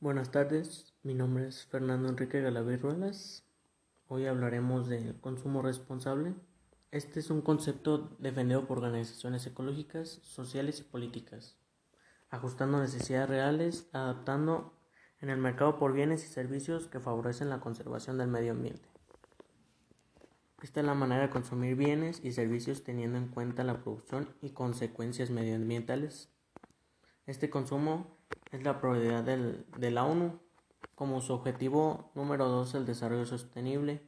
Buenas tardes, mi nombre es Fernando Enrique Galaviz Ruelas. Hoy hablaremos del consumo responsable. Este es un concepto defendido por organizaciones ecológicas, sociales y políticas, ajustando necesidades reales, adaptando en el mercado por bienes y servicios que favorecen la conservación del medio ambiente. Esta es la manera de consumir bienes y servicios teniendo en cuenta la producción y consecuencias medioambientales. Este consumo es la prioridad de la ONU como su objetivo número 2 el desarrollo sostenible.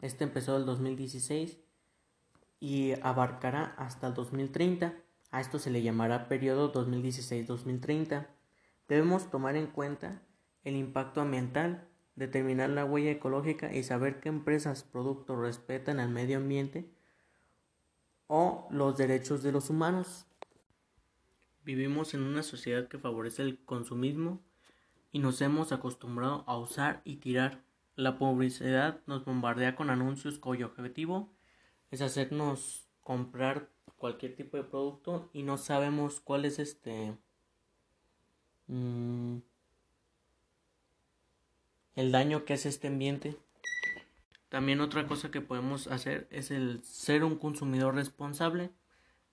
Este empezó el 2016 y abarcará hasta el 2030. A esto se le llamará periodo 2016-2030. Debemos tomar en cuenta el impacto ambiental, determinar la huella ecológica y saber qué empresas, productos respetan al medio ambiente o los derechos de los humanos. Vivimos en una sociedad que favorece el consumismo y nos hemos acostumbrado a usar y tirar. La publicidad nos bombardea con anuncios cuyo objetivo es hacernos comprar cualquier tipo de producto y no sabemos cuál es este mm, el daño que hace este ambiente. También otra cosa que podemos hacer es el ser un consumidor responsable,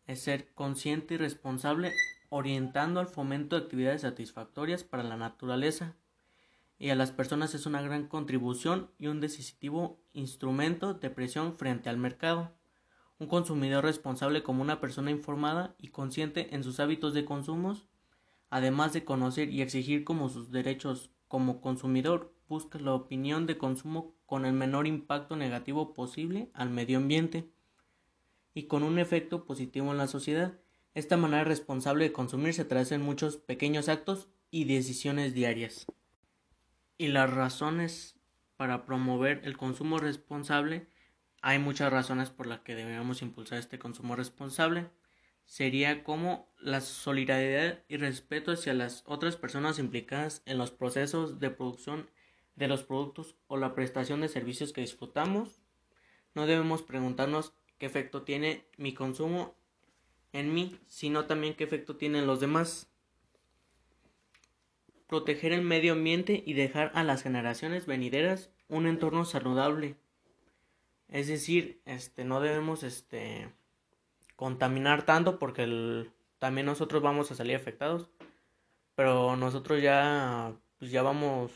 es ser consciente y responsable orientando al fomento de actividades satisfactorias para la naturaleza y a las personas es una gran contribución y un decisivo instrumento de presión frente al mercado. Un consumidor responsable como una persona informada y consciente en sus hábitos de consumo, además de conocer y exigir como sus derechos como consumidor, busca la opinión de consumo con el menor impacto negativo posible al medio ambiente y con un efecto positivo en la sociedad esta manera responsable de consumir se traduce en muchos pequeños actos y decisiones diarias. Y las razones para promover el consumo responsable, hay muchas razones por las que debemos impulsar este consumo responsable. Sería como la solidaridad y respeto hacia las otras personas implicadas en los procesos de producción de los productos o la prestación de servicios que disfrutamos. No debemos preguntarnos qué efecto tiene mi consumo en mí, sino también qué efecto tienen los demás. Proteger el medio ambiente y dejar a las generaciones venideras un entorno saludable. Es decir, este no debemos este contaminar tanto porque también nosotros vamos a salir afectados. Pero nosotros ya pues ya vamos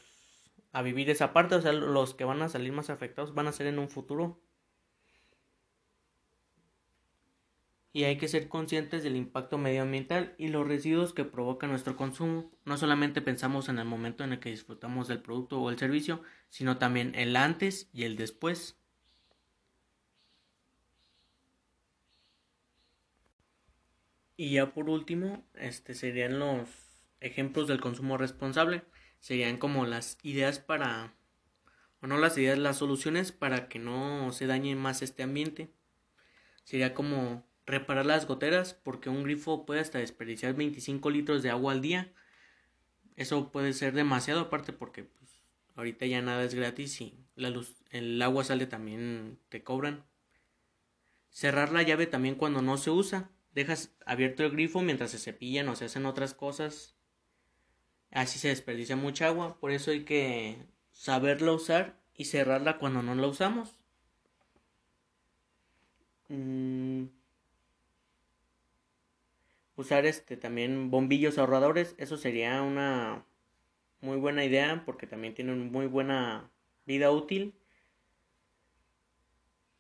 a vivir esa parte, o sea, los que van a salir más afectados van a ser en un futuro. Y hay que ser conscientes del impacto medioambiental y los residuos que provoca nuestro consumo. No solamente pensamos en el momento en el que disfrutamos del producto o el servicio, sino también el antes y el después. Y ya por último, este serían los ejemplos del consumo responsable. Serían como las ideas para o no las ideas, las soluciones para que no se dañe más este ambiente. Sería como reparar las goteras porque un grifo puede hasta desperdiciar 25 litros de agua al día. Eso puede ser demasiado aparte porque pues, ahorita ya nada es gratis y la luz, el agua sale también te cobran. Cerrar la llave también cuando no se usa. Dejas abierto el grifo mientras se cepillan o se hacen otras cosas. Así se desperdicia mucha agua. Por eso hay que saberla usar y cerrarla cuando no la usamos. Mm, usar este también bombillos ahorradores, eso sería una muy buena idea porque también tienen muy buena vida útil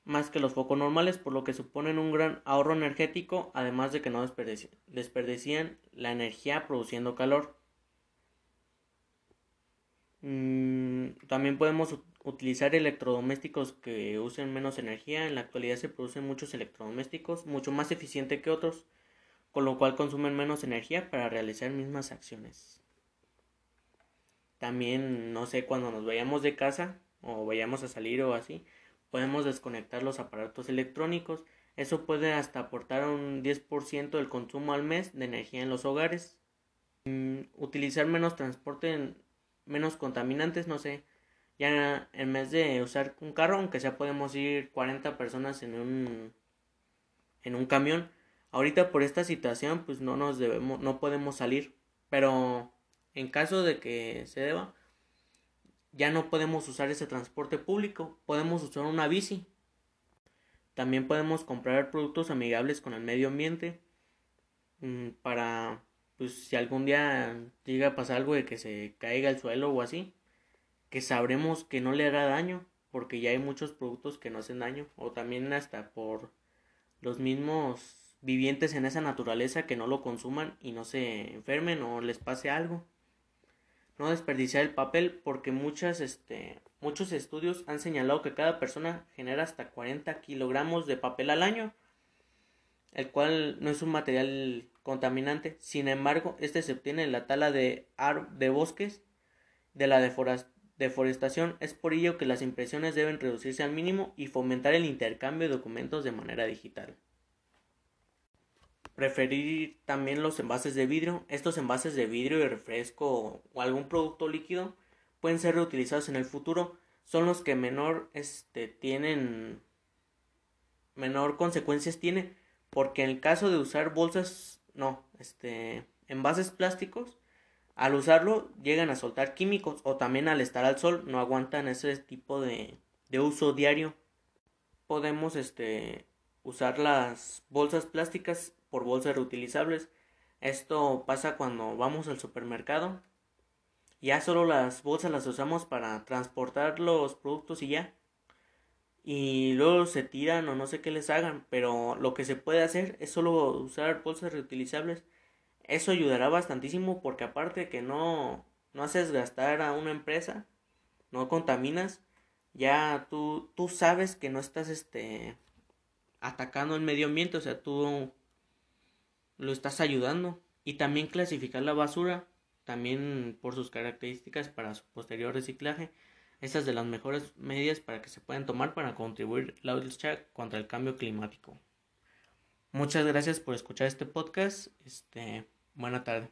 más que los focos normales, por lo que suponen un gran ahorro energético, además de que no desperdician la energía produciendo calor. Mm, también podemos utilizar electrodomésticos que usen menos energía. En la actualidad se producen muchos electrodomésticos, mucho más eficientes que otros con lo cual consumen menos energía para realizar mismas acciones. También, no sé, cuando nos vayamos de casa o vayamos a salir o así, podemos desconectar los aparatos electrónicos. Eso puede hasta aportar un 10% del consumo al mes de energía en los hogares. Mm, utilizar menos transporte, menos contaminantes, no sé. Ya en vez de usar un carro, aunque sea podemos ir 40 personas en un, en un camión, Ahorita por esta situación pues no nos debemos, no podemos salir, pero En caso de que se deba, ya no podemos usar ese transporte público, podemos usar una bici. También podemos comprar productos amigables con el medio ambiente mm, para, pues si algún día llega a pasar algo de que se caiga el suelo o así, que sabremos que no le hará daño, porque ya hay muchos productos que no hacen daño, o también hasta por los mismos vivientes en esa naturaleza que no lo consuman y no se enfermen o les pase algo no desperdiciar el papel porque muchas, este, muchos estudios han señalado que cada persona genera hasta 40 kilogramos de papel al año, el cual no es un material contaminante. Sin embargo, este se obtiene en la tala de, de bosques, de la deforestación. Es por ello que las impresiones deben reducirse al mínimo y fomentar el intercambio de documentos de manera digital. Preferir también los envases de vidrio. Estos envases de vidrio y refresco o algún producto líquido pueden ser reutilizados en el futuro. Son los que menor este, tienen menor consecuencias tiene porque en el caso de usar bolsas no este envases plásticos al usarlo llegan a soltar químicos o también al estar al sol no aguantan ese tipo de, de uso diario podemos este usar las bolsas plásticas por bolsas reutilizables. Esto pasa cuando vamos al supermercado. Ya solo las bolsas las usamos para transportar los productos y ya. Y luego se tiran o no sé qué les hagan. Pero lo que se puede hacer es solo usar bolsas reutilizables. Eso ayudará bastantísimo porque aparte que no, no haces gastar a una empresa, no contaminas, ya tú, tú sabes que no estás este atacando el medio ambiente, o sea, tú lo estás ayudando. Y también clasificar la basura, también por sus características para su posterior reciclaje. Estas de las mejores medidas para que se puedan tomar para contribuir la lucha contra el cambio climático. Muchas gracias por escuchar este podcast. Este, buena tarde.